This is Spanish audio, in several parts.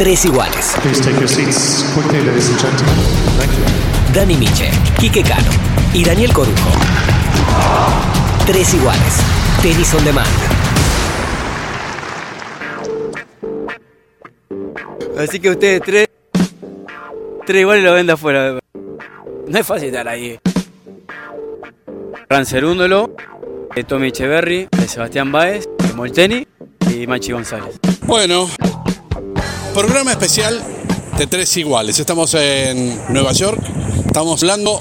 Tres iguales. Please take your seats quickly, ladies and gentlemen. Thank you. Dani Miche, Quique Cano y Daniel Corujo. Tres iguales. Tenis on demand. Así que ustedes tres, tres iguales lo ven de afuera. No es fácil estar ahí. Fran Cerúndolo, eh, Tommy Echeverry, Sebastián Báez, eh, Molteni y Machi González. Bueno, programa especial de tres iguales. Estamos en Nueva York, estamos hablando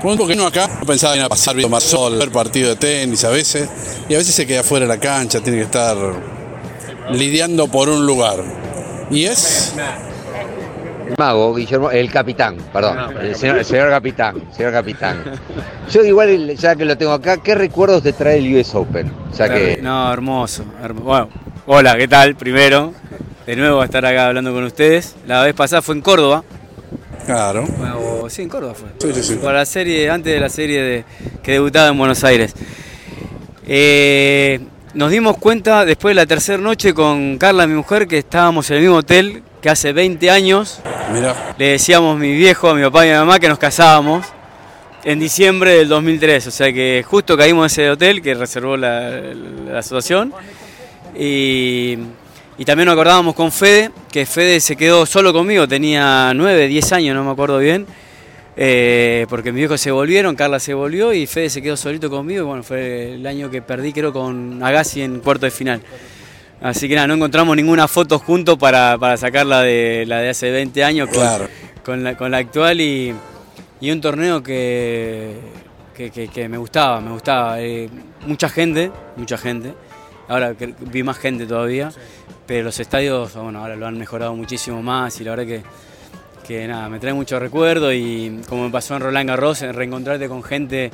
con un poquito acá. Pensaba en pasar bien más sol, ver partido de tenis a veces, y a veces se queda fuera de la cancha, tiene que estar lidiando por un lugar. Y es El mago, Guillermo, el capitán, perdón, el señor, el señor capitán, señor capitán. Yo igual, ya que lo tengo acá, ¿qué recuerdos te trae el US Open? Ya que No, hermoso, hermo- Bueno, hola, ¿qué tal? Primero, de nuevo estar acá hablando con ustedes. La vez pasada fue en Córdoba. claro. Sí, en Córdoba fue. Sí, sí, sí. Para la serie, antes de la serie de, que debutaba en Buenos Aires. Eh, nos dimos cuenta después de la tercera noche con Carla, mi mujer, que estábamos en el mismo hotel que hace 20 años. Mira, Le decíamos a mi viejo, a mi papá y a mi mamá que nos casábamos en diciembre del 2003. O sea que justo caímos en ese hotel que reservó la, la asociación. Y, y también nos acordábamos con Fede, que Fede se quedó solo conmigo, tenía 9, 10 años, no me acuerdo bien. eh, porque mis viejos se volvieron, Carla se volvió y Fede se quedó solito conmigo. Y bueno, fue el año que perdí, creo, con Agassi en cuarto de final. Así que nada, no encontramos ninguna foto juntos para, para sacarla de la de hace 20 años con, Claro. con, la, con la actual y, y un torneo que, que, que- que me gustaba, me gustaba. Eh, mucha gente, mucha gente. Ahora que- vi más gente todavía, pero los estadios, bueno, ahora lo han mejorado muchísimo más y la verdad que, que nada, me trae mucho recuerdo y como me pasó en Roland Garros, en reencontrarte con gente,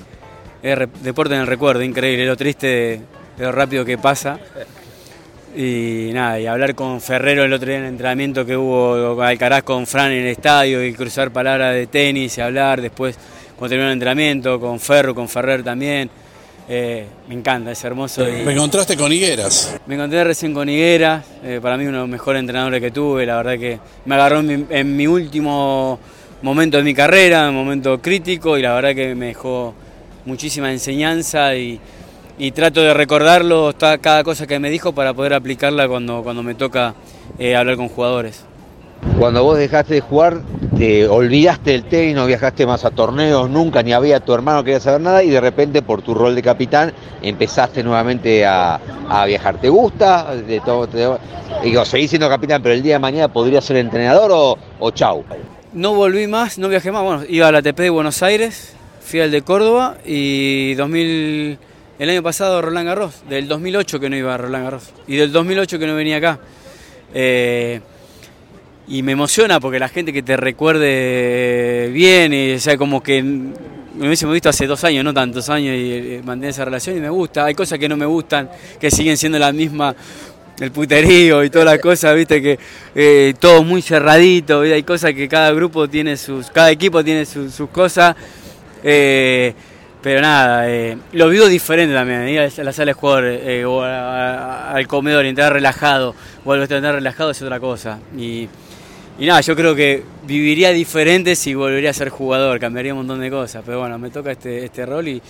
es deporte en el recuerdo, increíble, lo triste lo rápido que pasa. Y nada, y hablar con Ferrero el otro día en el entrenamiento que hubo Alcaraz con Fran en el estadio y cruzar palabras de tenis y hablar después cuando terminó el entrenamiento con Ferro, con Ferrer también. Eh, me encanta, es hermoso. y- me encontraste con Higueras. me encontré recién con Higuera, eh, para mí uno de los mejores entrenadores que tuve, la verdad que me agarró en mi, en mi último momento de mi carrera, un momento crítico y la verdad que me dejó muchísima enseñanza y, y trato de recordarlo cada cosa que me dijo para poder aplicarla cuando, cuando me toca eh, hablar con jugadores. Cuando vos dejaste de jugar, te olvidaste del tenis, no viajaste más a torneos, nunca, ni había tu hermano, quería saber nada, y de repente por tu rol de capitán empezaste nuevamente a, viajar. ¿Te gusta? De todo, digo, seguís siendo capitán, pero el día de mañana podrías ser entrenador o, o chau. No volví más, no viajé más. Bueno, iba a la ATP de Buenos Aires, fui al de Córdoba y 2000, el año pasado Roland Garros. Del 2008 que no iba a Roland Garros y del 2008 que no venía acá. Eh, y me emociona porque la gente que te recuerde bien, y, o sea, como que me hubiésemos visto hace dos años, no tantos años, y eh, mantener esa relación y me gusta. Hay cosas que no me gustan, que siguen siendo las mismas, el puterío y todas las cosas, viste, que eh, todo muy cerradito, ¿viste? hay cosas que cada grupo tiene sus, cada equipo tiene sus, sus cosas. eh, pero nada, eh, lo vivo diferente también, ir a la sala de jugador eh, o a- a- al comedor y entrar relajado, o al entrar relajado es otra cosa. Y, y nada, yo creo que viviría diferente si volvería a ser jugador, cambiaría un montón de cosas, pero bueno, me toca este, este rol y,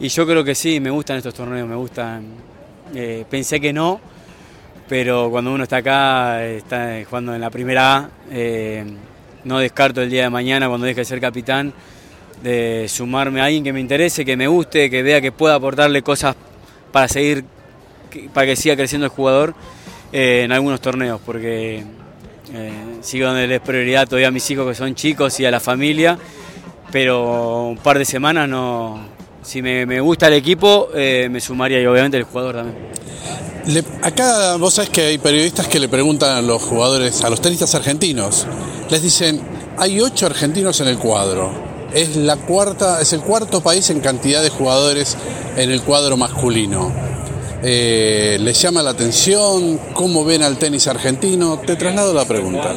y yo creo que sí, me gustan estos torneos, me gustan. eh, pensé que no, pero cuando uno está acá, está jugando en la primera A, eh, no descarto el día de mañana, cuando deje de ser capitán, de sumarme a alguien que me interese, que me guste, que vea que pueda aportarle cosas para seguir, para que siga creciendo el jugador eh, en algunos torneos, porque eh, sigo dándoles prioridad todavía a mis hijos que son chicos y a la familia, pero un par de semanas no. Si me, gusta el equipo, eh, me sumaría y obviamente el jugador también. Le- acá vos sabés que hay periodistas que le preguntan a los jugadores, a los tenistas argentinos, les dicen, hay ocho argentinos en el cuadro. Es la cuarta, es el cuarto país en cantidad de jugadores en el cuadro masculino. Eh, ¿Les llama la atención? ¿Cómo ven al tenis argentino? Te traslado la pregunta.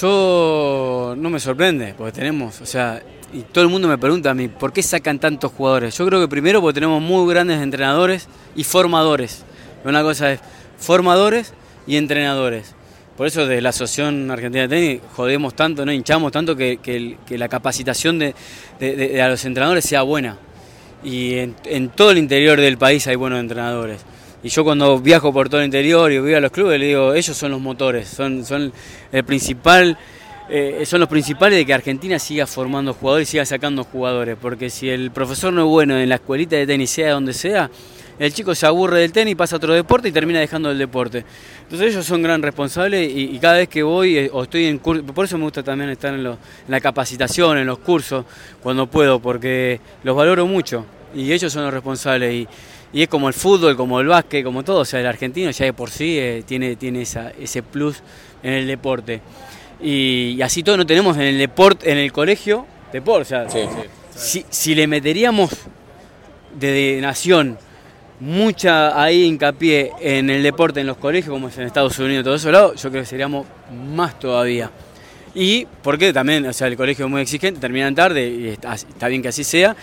Yo no me sorprende, porque tenemos, o sea, y todo el mundo me pregunta a mí, ¿por qué sacan tantos jugadores? Yo creo que primero porque tenemos muy grandes entrenadores y formadores. Una cosa es formadores y entrenadores. por eso desde la Asociación Argentina de Tenis jodemos tanto, no hinchamos tanto que, la capacitación de, de, de, a los entrenadores sea buena. Y en, en, todo el interior del país hay buenos entrenadores. Y yo cuando viajo por todo el interior y voy a los clubes, le digo, ellos son los motores, son, son el principal eh, son los principales de que Argentina siga formando jugadores y siga sacando jugadores, porque si el profesor no es bueno en la escuelita de tenis, sea donde sea, el chico se aburre del tenis, pasa a otro deporte y termina dejando el deporte. Entonces ellos son gran responsables y, y cada vez que voy eh, o estoy en curso, por eso me gusta también estar en, lo, en la capacitación, en los cursos, cuando puedo, porque los valoro mucho y ellos son los responsables. Y, y es como el fútbol, como el básquet, como todo, o sea, el argentino ya de por sí eh, tiene, tiene esa, ese plus en el deporte. Y, y, así todo no tenemos en el deporte, en el colegio, deporte. O sea, sí, sí. Si, si, le meteríamos de, de, nación mucha ahí hincapié en el deporte en los colegios, como es en Estados Unidos, todo eso lado, yo creo que seríamos más todavía. Y porque también, o sea, el colegio es muy exigente, terminan tarde, y está, está bien que así sea,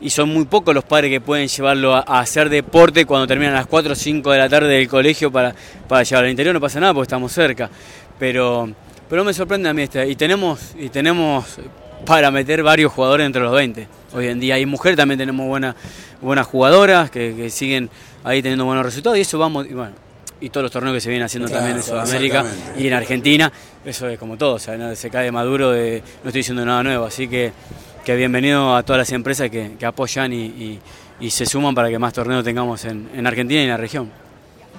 y son muy pocos los padres que pueden llevarlo a, a, hacer deporte cuando terminan a las 4 o 5 de la tarde del colegio para, para llevarlo al interior, no pasa nada porque estamos cerca. Pero pero me sorprende a mí este. Y tenemos, y tenemos para meter varios jugadores entre los 20. Hoy en día hay mujeres, también tenemos buenas buenas jugadoras que, que, siguen ahí teniendo buenos resultados y eso vamos, y bueno, y todos los torneos que se vienen haciendo claro, también en Sudamérica y en Argentina, eso es como todo, o sea, se cae maduro, de, no estoy diciendo nada nuevo, así que, que bienvenido a todas las empresas que, que apoyan y, y, se suman para que más torneos tengamos en, en Argentina y en la región.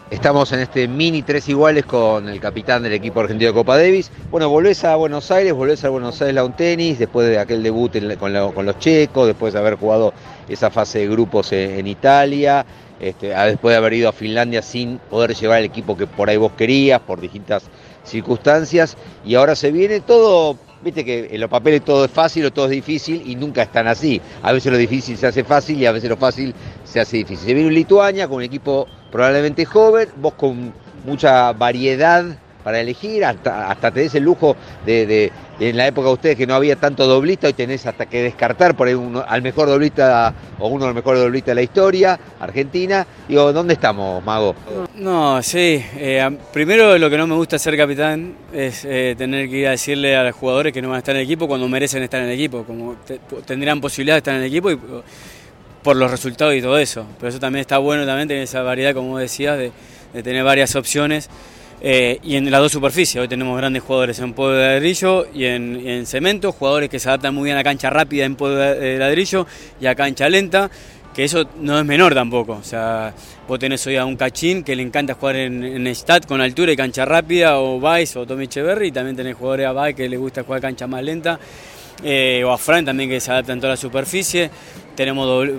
Estamos en este mini tres iguales con el capitán del equipo argentino de Copa Davis. Bueno, volvés a Buenos Aires, volvés a Buenos Aires Lawn Tennis, después de aquel debut con, con, los checos, después de haber jugado esa fase de grupos en, en Italia, este, después de haber ido a Finlandia sin poder llevar el equipo que por ahí vos querías, por distintas circunstancias, y ahora se viene todo Viste que en los papeles todo es fácil o todo es difícil y nunca están así. A veces lo difícil se hace fácil y a veces lo fácil se hace difícil. Se viene Lituania con un equipo probablemente joven, vos con mucha variedad para elegir, hasta, hasta tenés el lujo de, en la época de ustedes que no había tanto doblista, hoy tenés hasta que descartar por ahí uno, al mejor doblista o uno de los mejores doblistas de la historia, Argentina. Digo, ¿dónde estamos, Mago? No, sí, eh, primero lo que no me gusta ser capitán es eh, tener que ir a decirle a los jugadores que no van a estar en el equipo cuando merecen estar en el equipo, como te, tendrán posibilidad de estar en el equipo y por los resultados y todo eso. Pero eso también está bueno también tener esa variedad, como decías, de, de tener varias opciones. Eh, y en las dos superficies, hoy tenemos grandes jugadores en polvo de ladrillo y en, en, cemento, jugadores que se adaptan muy bien a cancha rápida en polvo de ladrillo y a cancha lenta, que eso no es menor tampoco. O sea, vos tenés hoy a un cachín que le encanta jugar en, en stat con altura y cancha rápida, o Vice o Tommy Echeverry, y también tenés jugadores a Vice que le gusta jugar cancha más lenta, eh, o a Frank también que se adapta en toda la superficie. Tenemos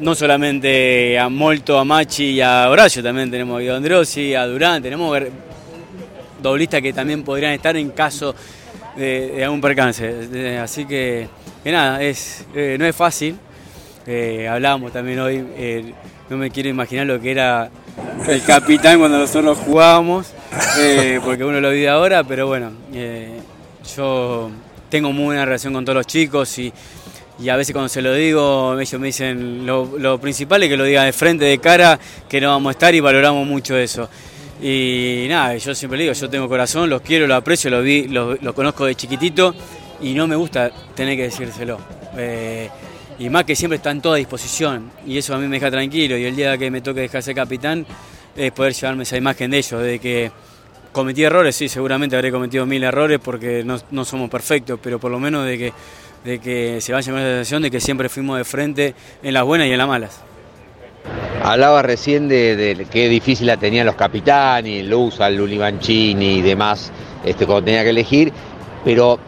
no solamente a Molto, a Machi y a Horacio, también tenemos a Guido Androsi, a Durán, tenemos doblistas que también podrían estar en caso de, algún percance. Así que, nada, es, eh, no es fácil. Eh, hablábamos también hoy, eh, no me quiero imaginar lo que era el capitán cuando nosotros jugábamos, porque uno lo vive ahora, pero bueno, yo tengo muy buena relación con todos los chicos y, y a veces cuando se lo digo, ellos me dicen lo, lo principal es que lo diga de frente, de cara, que no vamos a estar y valoramos mucho eso. Y nada, yo siempre digo, yo tengo corazón, los quiero, los aprecio, los vi, los, conozco de chiquitito y no me gusta tener que decírselo. Eh, y más que siempre están toda disposición y eso a mí me deja tranquilo y el día que me toque dejar ser capitán es poder llevarme esa imagen de ellos, de que cometí errores, sí, seguramente habré cometido mil errores porque no, no somos perfectos, pero por lo menos de que, de que se vaya con la sensación de que siempre fuimos de frente en las buenas y en las malas. Hablaba recién de, de, qué difícil la tenían los capitanes, Lusa, Luli Mancini y demás, este, cuando tenía que elegir, pero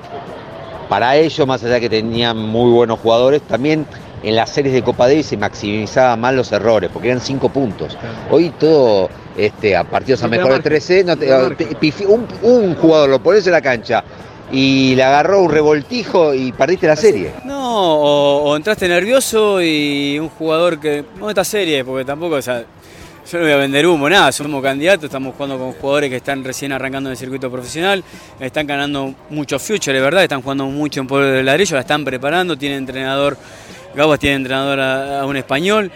para ellos, más allá de que tenían muy buenos jugadores, también en las series de Copa Davis se maximizaban más los errores, porque eran cinco puntos. Hoy todo, este, a partidos a mejor de 13, no te, te, un, un, jugador lo pones en la cancha y le agarró un revoltijo y perdiste la serie. No, o, entraste nervioso y un jugador que. No esta serie, porque tampoco, o sea, yo no voy a vender humo, nada, somos candidatos, estamos jugando con jugadores que están recién arrancando en el circuito profesional, están ganando mucho future, de verdad, están jugando mucho en pueblo de ladrillo, la están preparando, tiene entrenador, Gabas tiene entrenador a un español.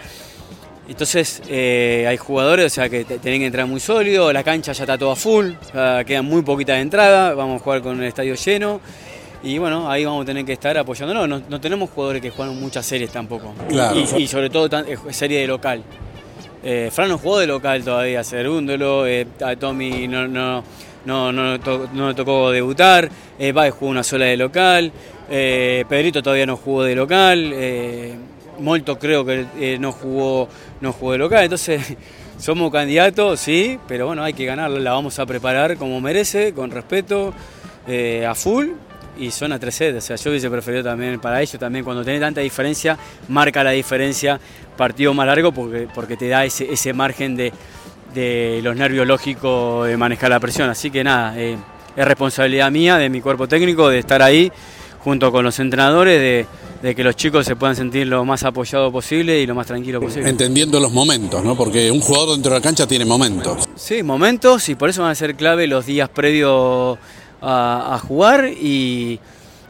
Entonces eh, hay jugadores, o sea, que tienen que entrar muy sólido, la cancha ya está toda full, ya quedan muy poquitas de entrada, vamos a jugar con el estadio lleno. Y bueno, ahí vamos a tener que estar apoyándonos. No, no tenemos jugadores que juegan muchas series tampoco. Claro. Y, y sobre todo tan- eh, serie de local. Eh, Fran no jugó de local todavía, Cerúndolo, eh, a Tommy no, no, no, no, to- no le tocó debutar, eh, Baez jugó una sola de local, eh, Pedrito todavía no jugó de local, Molto creo que eh, no, jugó, no jugó de local, entonces somos candidatos, sí, pero bueno, hay que ganarla, la vamos a preparar como merece, con respeto, eh, a full. Y son a tres sets, o sea, yo hubiese preferido también para ellos también, cuando tenés tanta diferencia, marca la diferencia, partido más largo porque, porque te da ese, ese margen de, de los nervios lógicos de manejar la presión. Así que nada, eh, es responsabilidad mía, de mi cuerpo técnico, de estar ahí junto con los entrenadores, de, de que los chicos se puedan sentir lo más apoyado posible y lo más tranquilo posible. Entendiendo los momentos, ¿no? Porque un jugador dentro de la cancha tiene momentos. Sí, momentos y por eso van a ser clave los días previos a, a jugar y,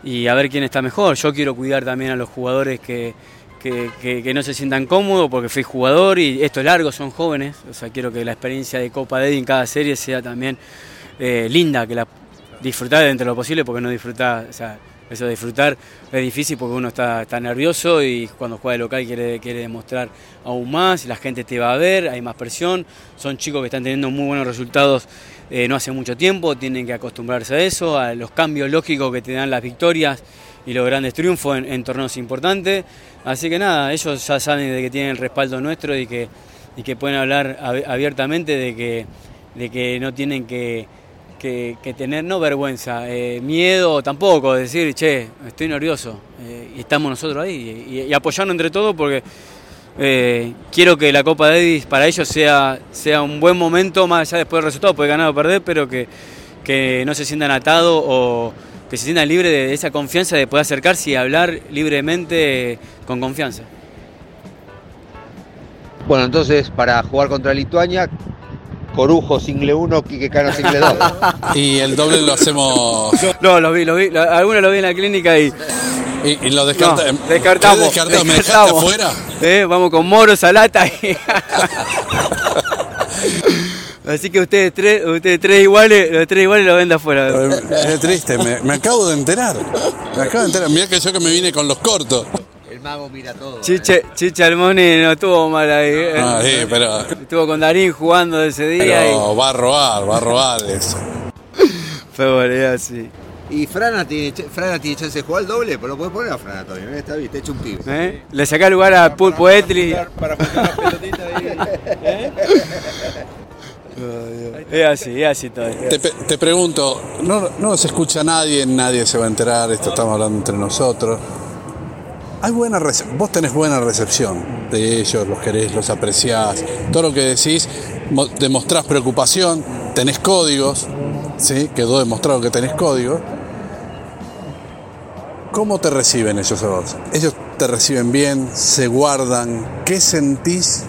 y a ver quién está mejor. Yo quiero cuidar también a los jugadores que, que, que- que no se sientan cómodos porque fui jugador y esto es largo, son jóvenes. O sea, quiero que la experiencia de Copa Daddy en cada serie sea también eh, linda, que la disfrutar dentro de lo posible porque no o sea, eso disfrutar es difícil porque uno está, está nervioso y cuando juega de local quiere, quiere demostrar aún más, la gente te va a ver, hay más presión, son chicos que están teniendo muy buenos resultados eh, no hace mucho tiempo, tienen que acostumbrarse a eso, a los cambios lógicos que te dan las victorias y los grandes triunfos en, en torneos importantes. Así que nada, ellos ya saben de que tienen el respaldo nuestro y que, y que pueden hablar ab- abiertamente de que, de que no tienen que, que- que tener, no vergüenza, eh, miedo tampoco, decir, che, estoy nervioso eh, y estamos nosotros ahí y, y apoyarnos entre todos porque eh, quiero que la Copa Davis para ellos sea, sea un buen momento, más allá después del resultado, puede ganar o perder, pero que, que no se sientan atados o que se sientan libres de esa confianza de poder acercarse y hablar libremente con confianza. Bueno, entonces para jugar contra Lituania, Corujo single 1, Quique Cano single 2. Y el doble lo hacemos. No, lo vi, lo vi, lo- algunos lo vi en la clínica y Y, y lo descarta, no, descartamos. ¿Qué descartamos? ¿Me dejaste descartamos. afuera? Eh, vamos con Moro, Salata y... Así que ustedes tres, ustedes tres iguales, los tres iguales lo ven de afuera. Es triste, me, me acabo de enterar. Me acabo de enterar. Mirá que yo que me vine con los cortos. El mago mira todo. Chiche, Chiche Almoni no estuvo mal ahí. eh. Ah, sí, pero, Estuvo con Darín jugando ese día pero va a robar, va a robar eso. y fue bueno, es así. Y Frana tiene, Frana tiene chance de jugar el doble, pero lo puedes poner a Frana todavía, ¿no? está bien, está hecho un pibe. ¿Eh? Le saca lugar a Pulpo Etli. Para pelotita ahí. Es así, es así todo. Te, pe- te pregunto, no, no nos escucha nadie, nadie se va a enterar, esto estamos hablando entre nosotros. Hay buena vos tenés buena recepción de ellos, los querés, los apreciás, todo lo que decís, mo- demostrás preocupación, tenés códigos, ¿sí? quedó demostrado que tenés códigos. ¿Cómo te reciben ellos a? Ellos te reciben bien, se guardan, ¿qué sentís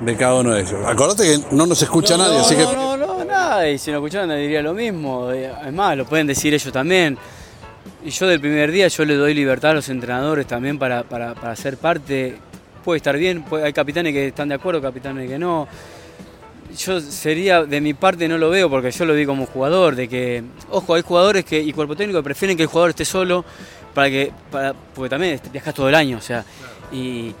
de cada uno de ellos? Acordate que no nos escucha nadie, no, así que... no, no, no, nada. Y si no escucharan, diría lo mismo. Eh, Es más, lo pueden decir ellos también. Y yo del primer día yo le doy libertad a los entrenadores también para, para, para ser parte. Puede estar bien, hay capitanes que están de acuerdo, capitanes que no. Yo sería, de mi parte no lo veo porque yo lo vi como jugador, de que, ojo, hay jugadores que, y cuerpo técnico que prefieren que el jugador esté solo para que, para, porque también viajas todo el año, o sea, y,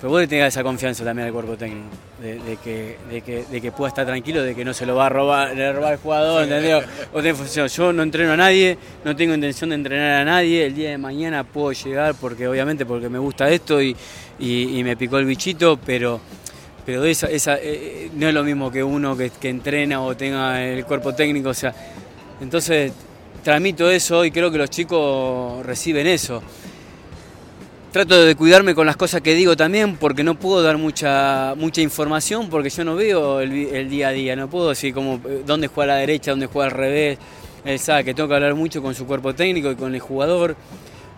pero vos le tengas esa confianza también al cuerpo técnico, de, de que, de, que, de que pueda estar tranquilo, de que no se lo va a robar, le robar el jugador, ¿entendés? O. Yo no entreno a nadie, no tengo intención de entrenar a nadie, el día de mañana puedo llegar porque obviamente porque me gusta esto y, y, y me picó el bichito, pero pero esa, esa, eh, no es lo mismo que uno que, que entrena o tenga el cuerpo técnico, o sea, entonces transmito eso y creo que los chicos reciben eso. Trato de cuidarme con las cosas que digo también porque no puedo dar mucha mucha información porque yo no veo el, el día a día, no puedo decir como eh, dónde juega a la derecha, dónde juega al revés. Él sabe que tengo que hablar mucho con su cuerpo técnico y con el jugador.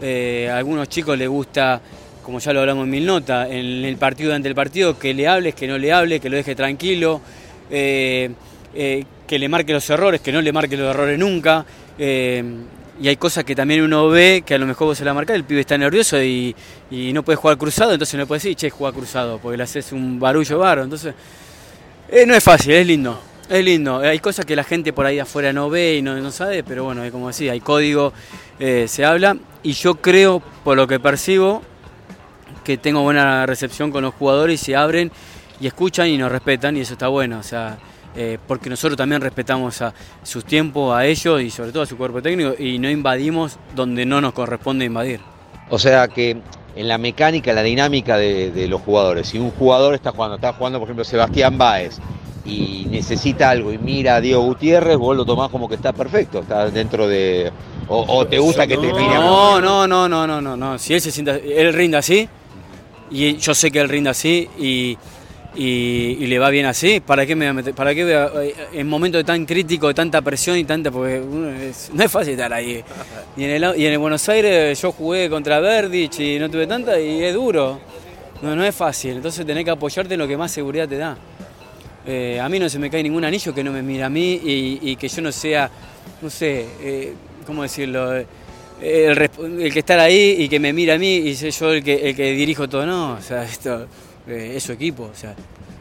Eh, a algunos chicos les gusta, como ya lo hablamos en mil notas, en el partido ante el partido, que le hables, que no le hable, que lo deje tranquilo, eh, que le marque los errores, que no le marque los errores nunca. Eh, y hay cosas que también uno ve que a lo mejor vos se la marcás, el pibe está nervioso y, y no puede jugar cruzado, entonces no puede decir, che, juega cruzado, porque le haces un barullo baro. Entonces, eh, no es fácil, es lindo. Es lindo, hay cosas que la gente por ahí afuera no ve y no, no sabe, pero bueno, como decía, hay código, eh, se habla y yo creo, por lo que percibo, que tengo buena recepción con los jugadores y se abren y escuchan y nos respetan y eso está bueno, o sea, eh, porque nosotros también respetamos a sus tiempos, a ellos y sobre todo a su cuerpo técnico y no invadimos donde no nos corresponde invadir. O sea que en la mecánica, la dinámica de, de los jugadores, si un jugador está jugando, está jugando por ejemplo Sebastián Báez y necesita algo y mira a Diego Gutiérrez, vos lo tomás como que está perfecto, está dentro de... O, o te gusta que te mire a No, no, no, no, no, no, no. Si él se sienta, él rinde así, y yo sé que él rinde así y, y- y le va bien así, ¿para qué me voy a meter? ¿Para qué voy a- eh, en momentos tan crítico, de tanta presión y tanta, porque es- no es fácil estar ahí. Y en, el, y en el Buenos Aires yo jugué contra Verdich y no tuve tanta y es duro. No, no es fácil, entonces tenés que apoyarte en lo que más seguridad te da. Eh, a mí no se me cae ningún anillo que no me mire a mí y, y que yo no sea, no sé, eh, ¿cómo decirlo? Eh, el que estar ahí y que me mira a mí y soy yo el que, el que dirijo todo, no, o sea, esto eh, es su equipo, o sea.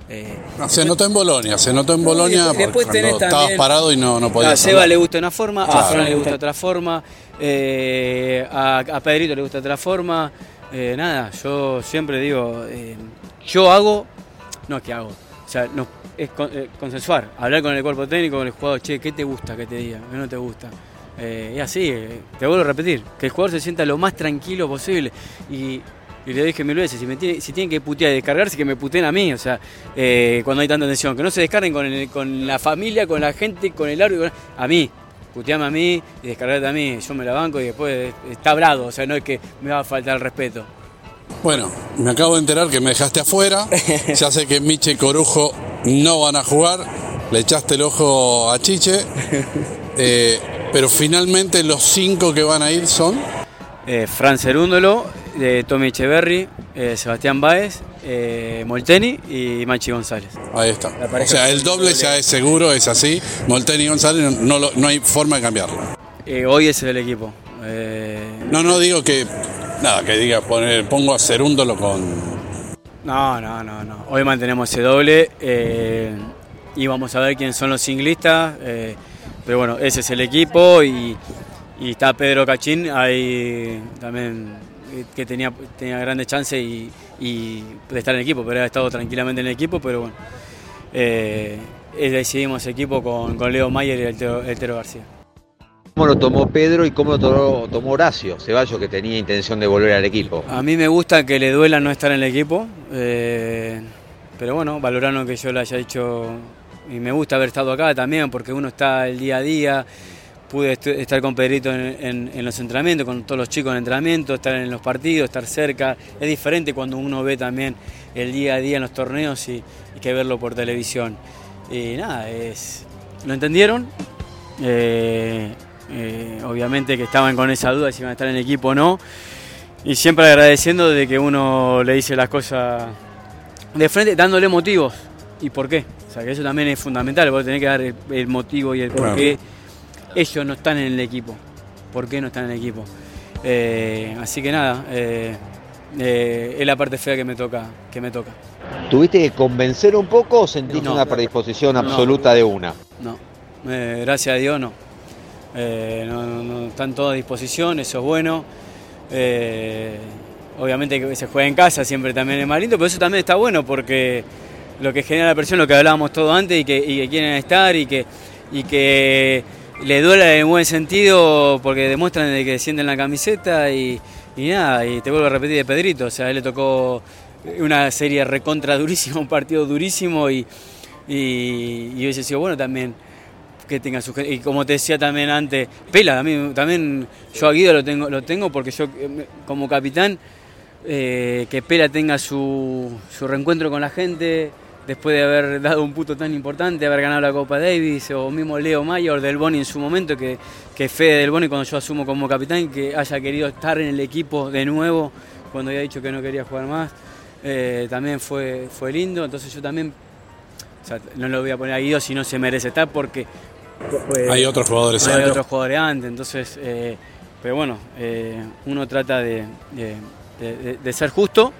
eh, se notó en Bolonia, se notó en Bolonia después porque cuando estabas parado y no, no podías a Seba hablar. le gusta una forma, a. Fran le gusta otra forma, eh, a, a Pedrito le gusta otra forma. eh, nada, yo siempre digo, yo hago, no es que hago, o sea, no, es con- consensuar, hablar con el cuerpo técnico, con el jugador, che, ¿qué te gusta que te diga? ¿Qué no te gusta? Y así, te vuelvo a repetir, que el jugador se sienta lo más tranquilo posible. Y, y le dije mil veces, si, me tiene- si tienen que putear y descargarse, que me puteen a mí, o sea, eh, cuando hay tanta tensión, que no se descarguen con, el- con la familia, con la gente, con el árbitro, a mí, puteame a mí y descargarte a mí, yo me la banco y después está brado, o sea, no es que me va a faltar el respeto. Bueno, me acabo de enterar que me dejaste afuera. Ya sé que Miche y Corujo no van a jugar. Le echaste el ojo a Chiche. Eh, pero finalmente los cinco que van a ir son. Eh, Fran Cerúndolo, eh, Tommy Echeverry, eh, Sebastián Báez, eh, Molteni y Machi González. Ahí está. O sea, el doble ya es seguro, es así. Molteni y González no, lo- no hay forma de cambiarlo. Eh, hoy ese es el equipo. Eh, No, no digo que. Nada, que diga poner, pongo a Cerúndolo con. No, no, no, no. Hoy mantenemos ese doble eh, y vamos a ver quiénes son los singlistas. eh, pero bueno, ese es el equipo y, y está Pedro Cachín ahí también que tenía, tenía grandes chances y, y de estar en el equipo, pero ha estado tranquilamente en el equipo, pero bueno. Eh, eh, decidimos equipo con, con Leo Mayer y el Tero, el Tero García. ¿Cómo lo tomó Pedro y cómo lo tomó, tomó Horacio Ceballos, que tenía intención de volver al equipo? A mí me gusta que le duela no estar en el equipo, eh, pero bueno, valoraron que yo le haya dicho y me gusta haber estado acá también porque uno está el día a día, pude est- estar con Pedrito en, en- en los entrenamientos, con todos los chicos en entrenamiento, estar en los partidos, estar cerca, es diferente cuando uno ve también el día a día en los torneos y, y que verlo por televisión. Y nada, es, lo entendieron, eh, eh, obviamente que estaban con esa duda si iban a estar en el equipo o no. Y siempre agradeciendo de que uno le dice las cosas de frente, dándole motivos y por qué. O sea, que eso también es fundamental, vos tenés que dar el, el motivo y el por Claro. Ellos no están en el equipo. ¿Por qué no están en el equipo? Eh, así que nada, eh, eh, es la parte fea que me toca. Que me toca. ¿Tuviste que convencer un poco o sentiste No. una predisposición No. absoluta de una? No, Eh, gracias a Dios no. Eh, no, no- no están todos a disposición, eso es bueno. Eh, obviamente que se juega en casa siempre también es más lindo, pero eso también está bueno porque lo que genera la presión, lo que hablábamos todo antes y que, y que quieren estar y que, y que le duela en buen sentido porque demuestran de que sienten la camiseta y, y nada, y te vuelvo a repetir de Pedrito, o sea, a él le tocó una serie recontra durísima, un partido durísimo y, y, y hubiese sido bueno también que tenga su y como te decía también antes Pela también también yo a Guido lo tengo lo tengo porque yo eh, como capitán eh, que Pela tenga su, su reencuentro con la gente después de haber dado un puto tan importante haber ganado la Copa Davis o mismo Leo Mayor del Boni en su momento que que Fede del Boni cuando yo asumo como capitán que haya querido estar en el equipo de nuevo cuando había dicho que no quería jugar más eh, también fue fue lindo entonces yo también o sea, no lo voy a poner a Guido si no se merece estar porque pues, Hay otros jugadores hay antes. otros jugadores antes, entonces eh, pero bueno, eh, uno trata de, de- de- de ser justo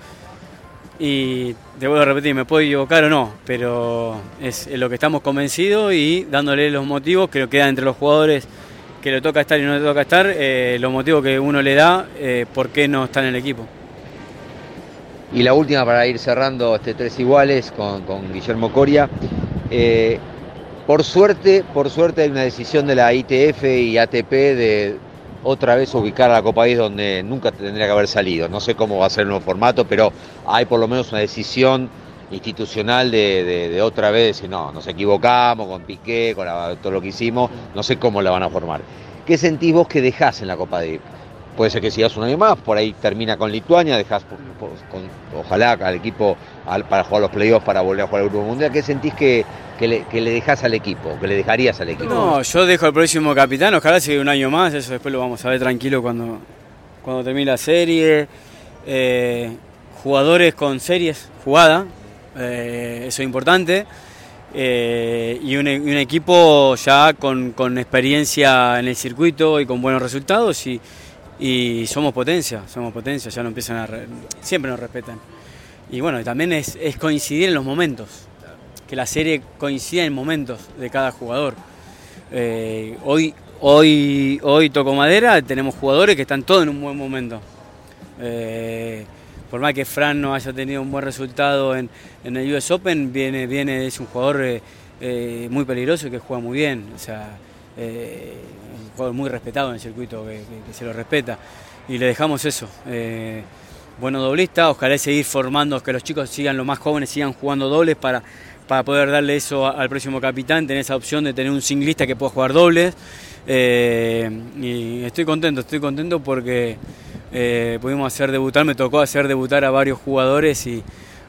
y te vuelvo a repetir, me puedo equivocar o no, pero es lo que estamos convencidos y dándole los motivos que quedan entre los jugadores que le toca estar y no le toca estar, eh, los motivos que uno le da, eh, por qué no está en el equipo. Y la última para ir cerrando este tres iguales con, con Guillermo Coria. Eh, por suerte, por suerte hay una decisión de la ITF y ATP de otra vez ubicar a la Copa 10 donde nunca tendría que haber salido. No sé cómo va a ser el nuevo formato, pero hay por lo menos una decisión institucional de, de- otra vez decir, no, nos equivocamos con Piqué, con todo lo que hicimos, no sé cómo la van a formar. ¿Qué sentís vos que dejás en la Copa de Puede ser que sigas un año más, por ahí termina con Lituania, dejas ojalá al equipo para jugar los playoffs, para volver a jugar el Grupo Mundial. ¿Qué sentís que, le, que le dejás al equipo, que le dejarías al equipo? No, yo dejo al próximo capitán, ojalá siga un año más, eso después lo vamos a ver tranquilo cuando, cuando termine la serie. Eh, jugadores con series jugada, eh, eso es importante. Eh, y, un, y un equipo ya con, con experiencia en el circuito y con buenos resultados y, y somos potencia, somos potencia, ya no empiezan a... re- siempre nos respetan. Y bueno, también es, es coincidir en los momentos, que la serie coincida en momentos de cada jugador. Eh, hoy, hoy, hoy toco madera, tenemos jugadores que están todos en un buen momento. Eh, por más que Fran no haya tenido un buen resultado en, en el US Open, viene, viene, es un jugador eh, muy peligroso y que juega muy bien. Jugador muy respetado en el circuito, que, se lo respeta. Y le dejamos eso. eh, bueno doblista, ojalá seguir formando, que los chicos sigan, los más jóvenes sigan jugando dobles para, para poder darle eso al próximo capitán, tener esa opción de tener un singlista que pueda jugar dobles. Eh, y estoy contento, estoy contento porque eh, pudimos hacer debutar, me tocó hacer debutar a varios jugadores y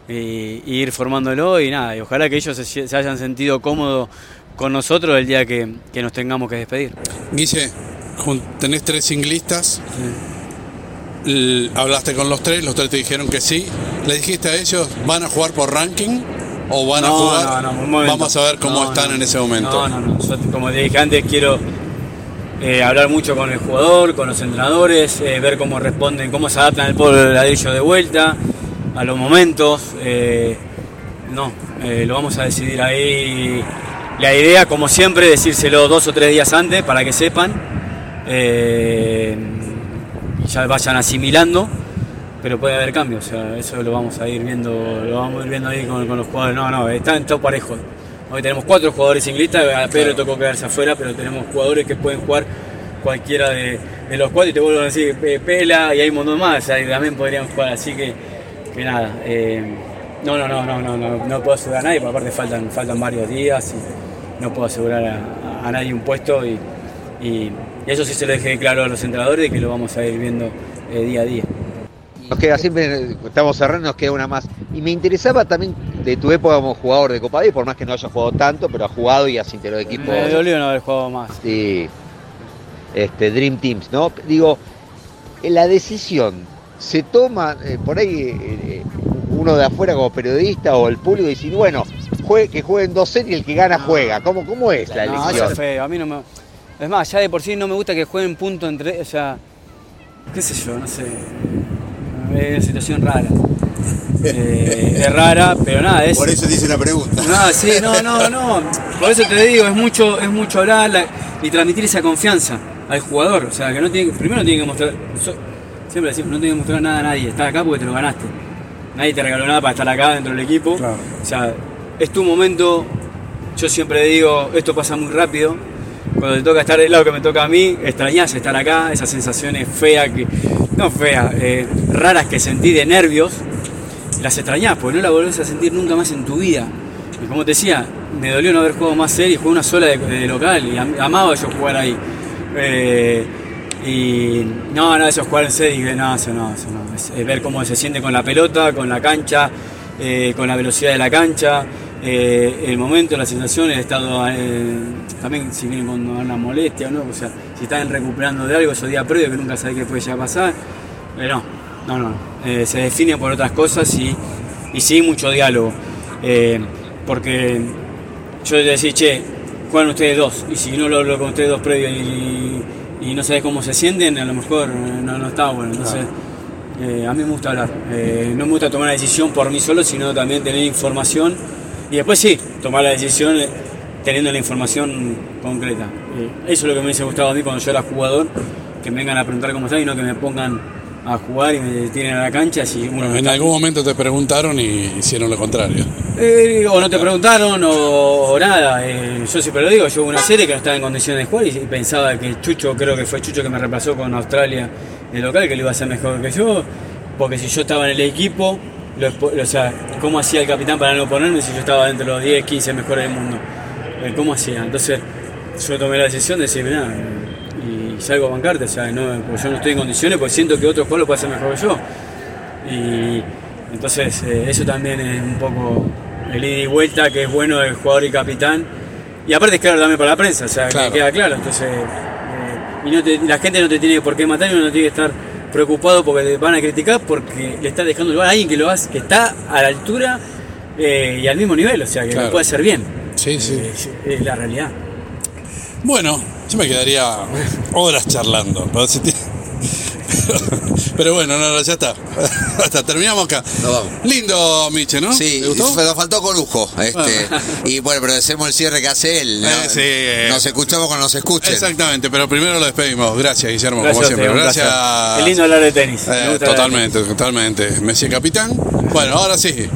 ir formándolo y nada, y ojalá que ellos se, se hayan sentido cómodos con nosotros el día que, que nos tengamos que despedir. Guille, tenés tres singlistas. Hablaste con los tres, los tres te dijeron que sí. ¿Le dijiste a ellos, van a jugar por ranking o van a No, jugar? no, no. Vamos a ver cómo están en ese momento. No, no, no. Yo, como te dije antes, quiero eh, hablar mucho con el jugador, con los entrenadores, eh, ver cómo responden, cómo se adaptan al polvo de ladrillo de vuelta, a los momentos. eh, no, lo vamos a decidir ahí. La idea, como siempre, decírselo dos o tres días antes para que sepan. eh, y ya vayan asimilando pero puede haber cambios, o sea, eso lo vamos a ir viendo, lo vamos a ir viendo ahí con, con los jugadores. No, no, están todos parejos. Hoy tenemos cuatro jugadores inglistas, a Pedro le tocó quedarse afuera, pero tenemos jugadores que pueden jugar cualquiera de, de los cuatro y te vuelvo a decir eh, Pela y hay un montón más, o sea, también podrían jugar, así que, que nada. eh, no, no, no, no, no, no, no puedo asegurar a nadie, porque aparte faltan, faltan varios días y no puedo asegurar a, a nadie un puesto y, y- y eso sí se lo dejé claro a los entrenadores de que lo vamos a ir viendo eh, día a día. Nos queda siempre, estamos cerrando, nos queda una más. Y me interesaba también de tu época como jugador de Copa D, por más que no haya jugado tanto, pero ha jugado y has integrado equipos. Me dolió no haber jugado más. Sí, este, Dream Teams, ¿no? Digo, la decisión se toma, eh, por ahí eh, uno de afuera como periodista o el público dice, bueno, juegue, que jueguen dos series y el que gana juega. ¿Cómo, cómo es la No, eso elección? es feo. A mí no me. Es más, ya de por sí no me gusta que jueguen punto entre. O sea. ¿Qué sé yo? No sé. Es una situación rara. Eh, es rara, pero nada, es. Por eso te hice la pregunta. Nada, sí, no, no, no. Por eso te digo, es mucho, es mucho hablar la- y transmitir esa confianza al jugador. O sea, que no tiene, primero tiene que mostrar. so- siempre decimos, no tiene que mostrar nada a nadie. Estás acá porque te lo ganaste. Nadie te regaló nada para estar acá dentro del equipo. O sea, es tu momento. Yo siempre digo, esto pasa muy rápido. Cuando te toca estar del lado que me toca a mí, extrañas estar acá, esas sensaciones feas que. No feas, eh, raras que sentí de nervios las extrañás, porque no la volvés a sentir nunca más en tu vida. Y como te decía, me dolió no haber jugado más series, jugué una sola de, local y am- amaba yo jugar ahí. Eh, y no, no, eso jugar en serie, no, eso no, eso no. Es, es ver cómo se siente con la pelota, con la cancha, eh, con la velocidad de la cancha, eh, el momento, la sensación, el estado, eh, también si vienen con una molestia o no, o sea, si están recuperando de algo esos días previos que nunca sabés qué puede llegar a pasar, eh, no, no, no, eh, se define por otras cosas y, y sí mucho diálogo, eh, porque yo le decía, che, juegan ustedes dos, y si no lo hablo con ustedes dos previos y, y no sabes cómo se sienten, a lo mejor no, no está bueno. Entonces, eh, a mí me gusta hablar. No me gusta tomar la decisión por mí solo, sino también tener información y después sí, tomar la decisión eh, teniendo la información concreta. Eso es lo que me hubiese gustado a mí cuando yo era jugador, que me vengan a preguntar cómo está y no que me pongan a jugar y me tiren a la cancha. Si uno no En algún momento te preguntaron y hicieron lo contrario. Eh, o no te preguntaron o, o nada. eh, yo siempre lo digo, yo hubo una serie que no estaba en condiciones de jugar y, y pensaba que Chucho, creo que fue Chucho que me reemplazó con Australia de local, que lo iba a hacer mejor que yo, porque si yo estaba en el equipo, lo o sea, ¿cómo hacía el capitán para no ponerme si yo estaba entre los 10, 15 mejores del mundo? Eh, ¿Cómo hacía? Entonces yo tomé la decisión de decir, mirá, y salgo a bancarte, o sea, no, porque yo no estoy en condiciones, porque siento que otro jugador lo puede hacer mejor que yo. Y entonces eh, eso también es un poco el ida y vuelta que es bueno del jugador y capitán. Y aparte es claro también para la prensa, o sea, que queda claro. Entonces, eh, y no te- la gente no te tiene por qué matar y uno no tiene que estar preocupado porque van a criticar porque le está dejando lugar a alguien que lo hace, que está a la altura eh, y al mismo nivel, o sea, que Claro. lo puede hacer bien. Sí, sí. Eh, Es, es la realidad. Bueno, yo me quedaría horas charlando. Pero, si pero bueno, no, no, ya está. Hasta terminamos acá. Nos vamos. Lindo, Miche, ¿no? Sí, nos faltó Corujo. Este, y bueno, pero hacemos el cierre que hace él. ¿no? Eh, sí, eh. Nos escuchamos cuando nos escuchen. Exactamente, pero primero lo despedimos. Gracias, Guillermo, Gracias como siempre. Gracias. Qué lindo hablar de tenis. Eh, totalmente, totalmente. Messi capitán. Bueno, ahora sí.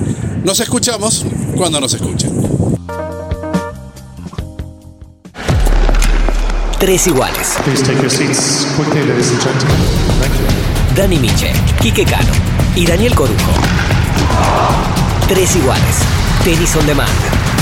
Nos escuchamos cuando nos escuchen. Thank you. Dani Miche, Quique Cano y Daniel Corujo. Tres iguales. Tenis on demand.